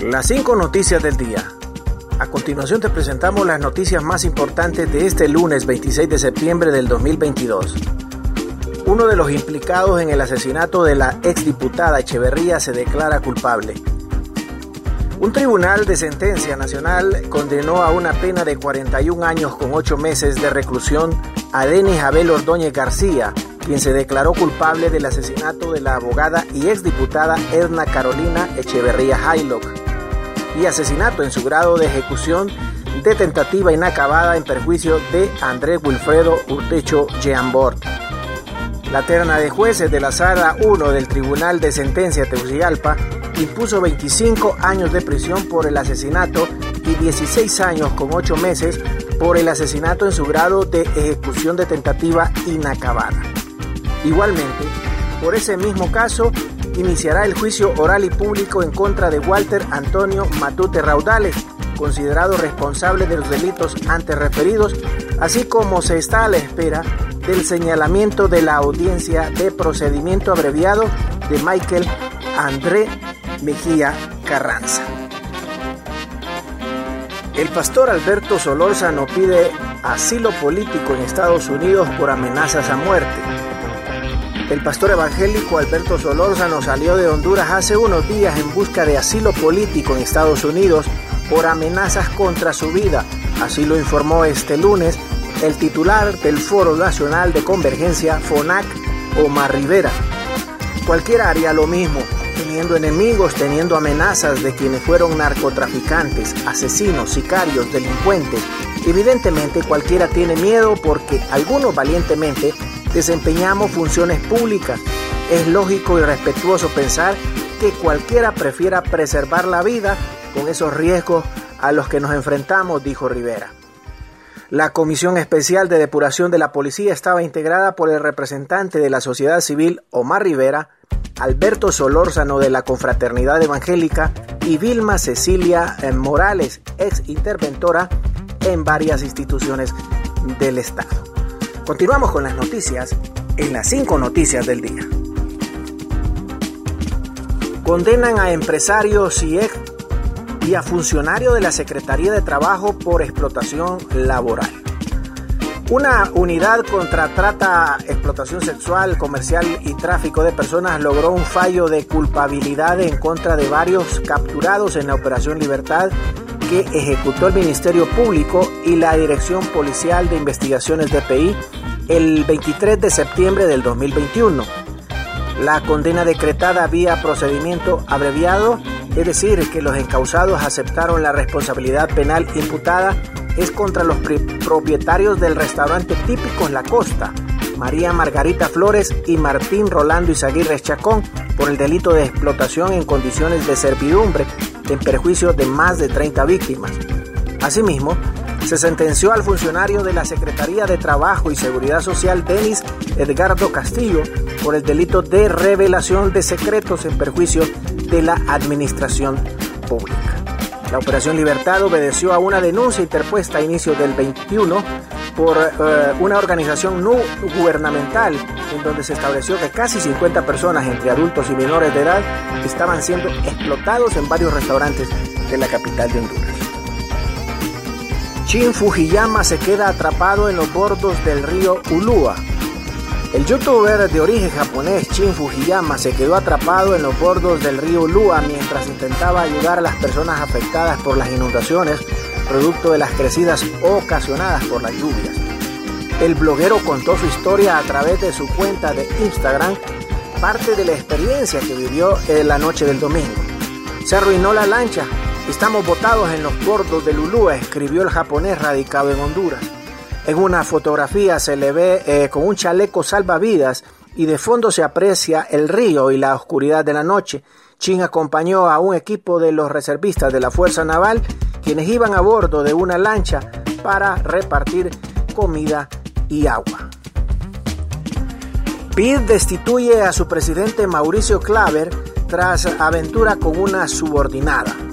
Las cinco noticias del día. A continuación te presentamos las noticias más importantes de este lunes 26 de septiembre del 2022. Uno de los implicados en el asesinato de la exdiputada Echeverría se declara culpable. Un tribunal de sentencia nacional condenó a una pena de 41 años con 8 meses de reclusión a Denis Abel Ordóñez García, quien se declaró culpable del asesinato de la abogada y exdiputada Edna Carolina Echeverría Haylock y asesinato en su grado de ejecución de tentativa inacabada en perjuicio de Andrés Wilfredo Urtecho Jeambort. La terna de jueces de la Sala 1 del Tribunal de Sentencia Tegucigalpa impuso 25 años de prisión por el asesinato y 16 años con 8 meses por el asesinato en su grado de ejecución de tentativa inacabada. Igualmente, por ese mismo caso, iniciará el juicio oral y público en contra de Walter Antonio Matute Raudales, considerado responsable de los delitos antes referidos, así como se está a la espera del señalamiento de la audiencia de procedimiento abreviado de Michael André Mejía Carranza. El pastor Alberto Solórzano pide asilo político en Estados Unidos por amenazas a muerte. El pastor evangélico Alberto Solórzano salió de Honduras hace unos días en busca de asilo político en Estados Unidos por amenazas contra su vida. Así lo informó este lunes el titular del Foro Nacional de Convergencia, FONAC, Omar Rivera. Cualquiera haría lo mismo, teniendo enemigos, teniendo amenazas de quienes fueron narcotraficantes, asesinos, sicarios, delincuentes. Evidentemente cualquiera tiene miedo porque algunos valientemente desempeñamos funciones públicas. Es lógico y respetuoso pensar que cualquiera prefiera preservar la vida con esos riesgos a los que nos enfrentamos, dijo Rivera. La Comisión Especial de Depuración de la Policía estaba integrada por el representante de la sociedad civil Omar Rivera, Alberto Solórzano de la Confraternidad Evangélica y Vilma Cecilia Morales, ex interventora en varias instituciones del Estado. Continuamos con las noticias en las cinco noticias del día. Condenan a empresarios y, y a funcionarios de la Secretaría de Trabajo por explotación laboral. Una unidad contra trata, explotación sexual, comercial y tráfico de personas logró un fallo de culpabilidad en contra de varios capturados en la Operación Libertad que ejecutó el Ministerio Público y la Dirección Policial de Investigaciones de PI el 23 de septiembre del 2021. La condena decretada vía procedimiento abreviado, es decir, que los encausados aceptaron la responsabilidad penal imputada, es contra los propietarios del restaurante típico en la costa, María Margarita Flores y Martín Rolando Izaguirre Chacón, por el delito de explotación en condiciones de servidumbre en perjuicio de más de 30 víctimas. Asimismo, se sentenció al funcionario de la Secretaría de Trabajo y Seguridad Social, Denis Edgardo Castillo, por el delito de revelación de secretos en perjuicio de la administración pública. La Operación Libertad obedeció a una denuncia interpuesta a inicios del 21 por eh, una organización no gubernamental en donde se estableció que casi 50 personas entre adultos y menores de edad estaban siendo explotados en varios restaurantes de la capital de Honduras. Shin Fujiyama se queda atrapado en los bordos del río Ulua. El youtuber de origen japonés Shin Fujiyama se quedó atrapado en los bordos del río Ulua mientras intentaba ayudar a las personas afectadas por las inundaciones producto de las crecidas ocasionadas por las lluvias. El bloguero contó su historia a través de su cuenta de Instagram, parte de la experiencia que vivió en la noche del domingo. Se arruinó la lancha, estamos botados en los bordos del Ulúa, escribió el japonés radicado en Honduras. En una fotografía se le ve eh, con un chaleco salvavidas y de fondo se aprecia el río y la oscuridad de la noche. Chin acompañó a un equipo de los reservistas de la Fuerza Naval quienes iban a bordo de una lancha para repartir comida y agua. PID destituye a su presidente Mauricio Claver tras aventura con una subordinada.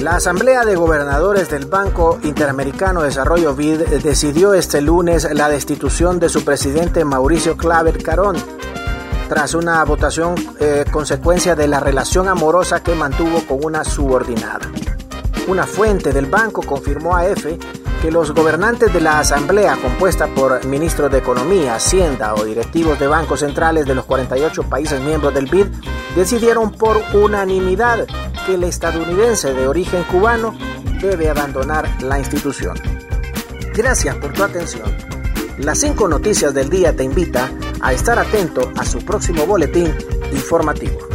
La Asamblea de Gobernadores del Banco Interamericano de Desarrollo BID decidió este lunes la destitución de su presidente Mauricio Claver Carón tras una votación eh, consecuencia de la relación amorosa que mantuvo con una subordinada. Una fuente del banco confirmó a EFE que los gobernantes de la asamblea compuesta por ministros de Economía, Hacienda o directivos de bancos centrales de los 48 países miembros del BID decidieron por unanimidad que el estadounidense de origen cubano debe abandonar la institución. Gracias por tu atención. Las cinco noticias del día te invita a estar atento a su próximo boletín informativo.